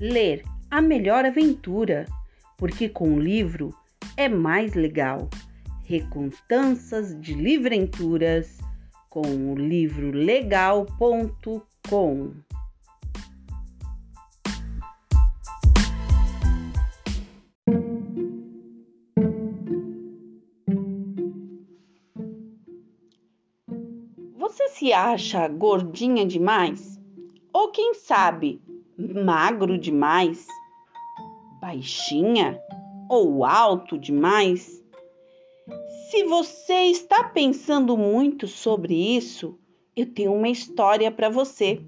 ler a melhor aventura, porque com o livro é mais legal. Recontanças de Livrenturas com o livro legal.com. Você se acha gordinha demais? Ou quem sabe, magro demais? Baixinha ou alto demais? Se você está pensando muito sobre isso, eu tenho uma história para você.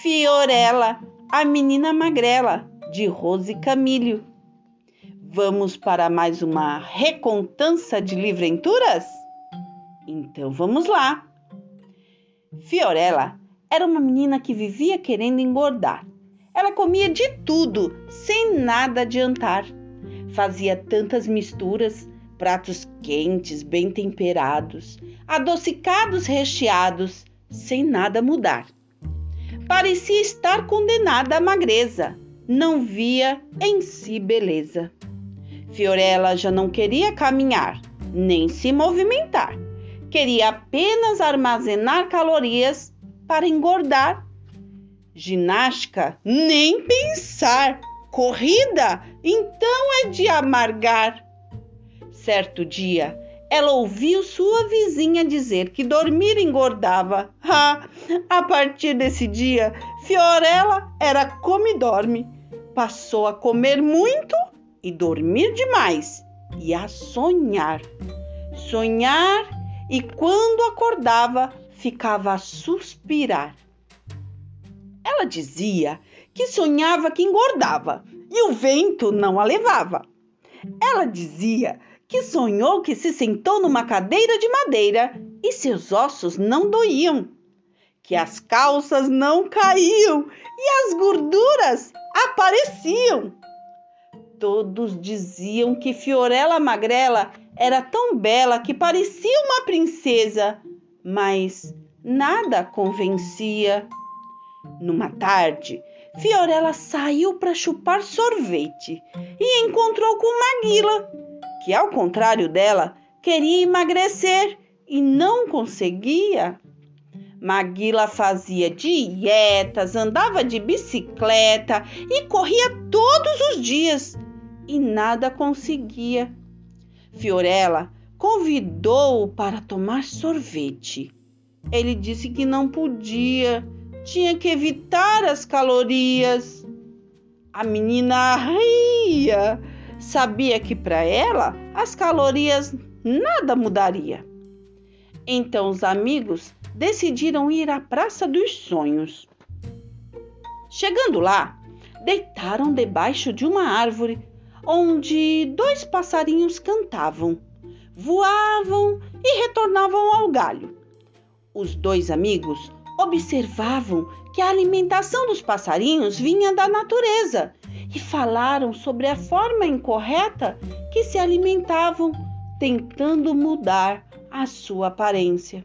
Fiorella, a menina magrela, de Rose Camilho. Vamos para mais uma recontança de livrenturas? Então vamos lá. Fiorella era uma menina que vivia querendo engordar. Comia de tudo, sem nada adiantar. Fazia tantas misturas pratos quentes, bem temperados, adocicados, recheados, sem nada mudar. Parecia estar condenada à magreza, não via em si beleza. Fiorella já não queria caminhar, nem se movimentar. Queria apenas armazenar calorias para engordar. Ginástica, nem pensar. Corrida, então é de amargar. Certo dia, ela ouviu sua vizinha dizer que dormir engordava. Ah, a partir desse dia, Fiorella era come dorme. Passou a comer muito e dormir demais e a sonhar. Sonhar e quando acordava, ficava a suspirar. Ela dizia que sonhava que engordava e o vento não a levava. Ela dizia que sonhou que se sentou numa cadeira de madeira e seus ossos não doíam, que as calças não caíam e as gorduras apareciam. Todos diziam que Fiorella Magrela era tão bela que parecia uma princesa, mas nada convencia. Numa tarde, Fiorella saiu para chupar sorvete e encontrou com Maguila, que, ao contrário dela, queria emagrecer e não conseguia. Maguila fazia dietas, andava de bicicleta e corria todos os dias e nada conseguia. Fiorella convidou-o para tomar sorvete. Ele disse que não podia, tinha que evitar as calorias. A menina ria sabia que para ela as calorias nada mudaria. Então os amigos decidiram ir à Praça dos Sonhos. Chegando lá, deitaram debaixo de uma árvore onde dois passarinhos cantavam, voavam e retornavam ao galho. Os dois amigos observavam que a alimentação dos passarinhos vinha da natureza e falaram sobre a forma incorreta que se alimentavam, tentando mudar a sua aparência.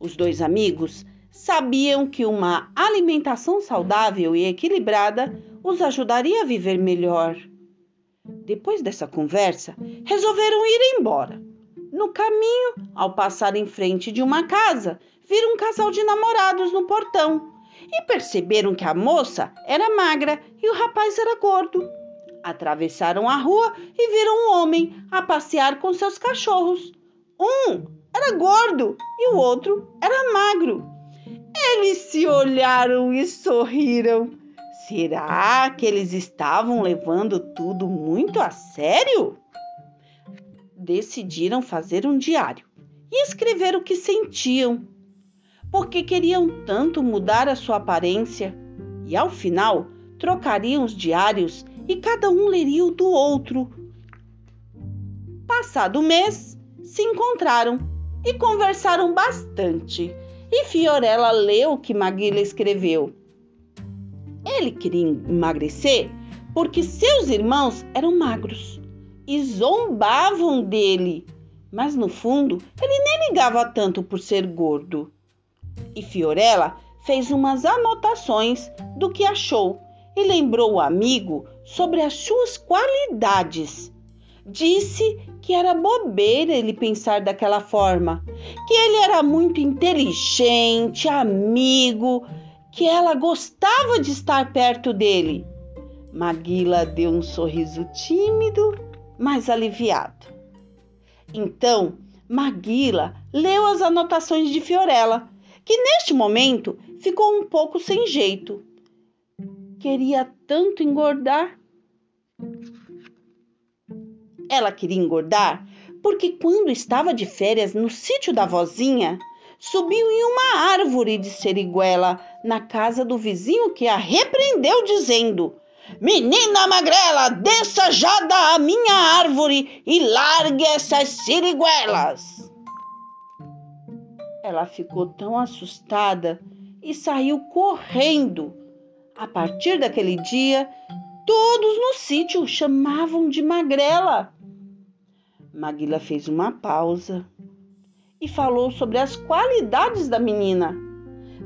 Os dois amigos sabiam que uma alimentação saudável e equilibrada os ajudaria a viver melhor. Depois dessa conversa, resolveram ir embora. No caminho, ao passar em frente de uma casa, viram um casal de namorados no portão e perceberam que a moça era magra e o rapaz era gordo. Atravessaram a rua e viram um homem a passear com seus cachorros. Um era gordo e o outro era magro. Eles se olharam e sorriram. Será que eles estavam levando tudo muito a sério? Decidiram fazer um diário e escrever o que sentiam porque queriam tanto mudar a sua aparência. E ao final, trocariam os diários e cada um leria o do outro. Passado o mês, se encontraram e conversaram bastante. E Fiorella leu o que Maguila escreveu. Ele queria emagrecer porque seus irmãos eram magros e zombavam dele, mas no fundo ele nem ligava tanto por ser gordo. E Fiorella fez umas anotações do que achou e lembrou o amigo sobre as suas qualidades. Disse que era bobeira ele pensar daquela forma, que ele era muito inteligente, amigo, que ela gostava de estar perto dele. Maguila deu um sorriso tímido, mas aliviado. Então, Maguila leu as anotações de Fiorella, que neste momento ficou um pouco sem jeito. Queria tanto engordar. Ela queria engordar porque, quando estava de férias no sítio da vozinha, subiu em uma árvore de seriguela na casa do vizinho que a repreendeu, dizendo: Menina magrela, desça já da minha árvore e largue essas siriguelas. Ela ficou tão assustada e saiu correndo. A partir daquele dia, todos no sítio chamavam de magrela. Maguila fez uma pausa e falou sobre as qualidades da menina.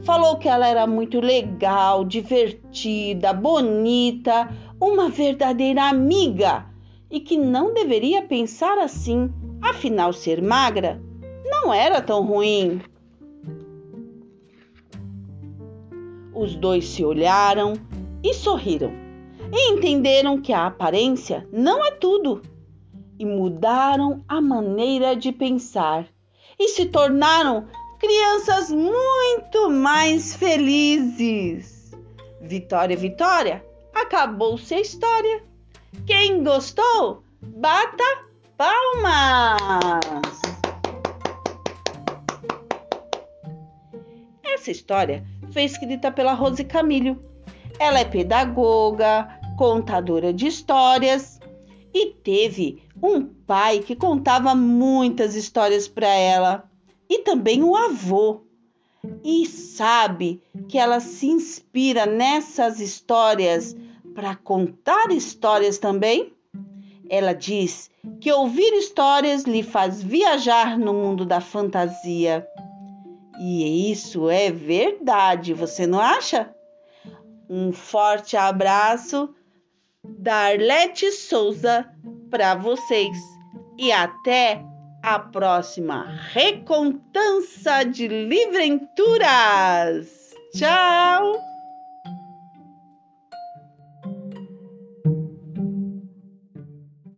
Falou que ela era muito legal, divertida, bonita, uma verdadeira amiga e que não deveria pensar assim, afinal, ser magra não era tão ruim. Os dois se olharam e sorriram e entenderam que a aparência não é tudo e mudaram a maneira de pensar e se tornaram crianças muito mais felizes. Vitória, Vitória, acabou-se a história. Quem gostou, bata palmas! Essa história foi escrita pela Rose Camilho. Ela é pedagoga, contadora de histórias e teve um pai que contava muitas histórias para ela e também um avô. E sabe que ela se inspira nessas histórias para contar histórias também? Ela diz que ouvir histórias lhe faz viajar no mundo da fantasia. E isso é verdade, você não acha? Um forte abraço da Arlete Souza para vocês e até a próxima Recontança de Livrenturas. Tchau!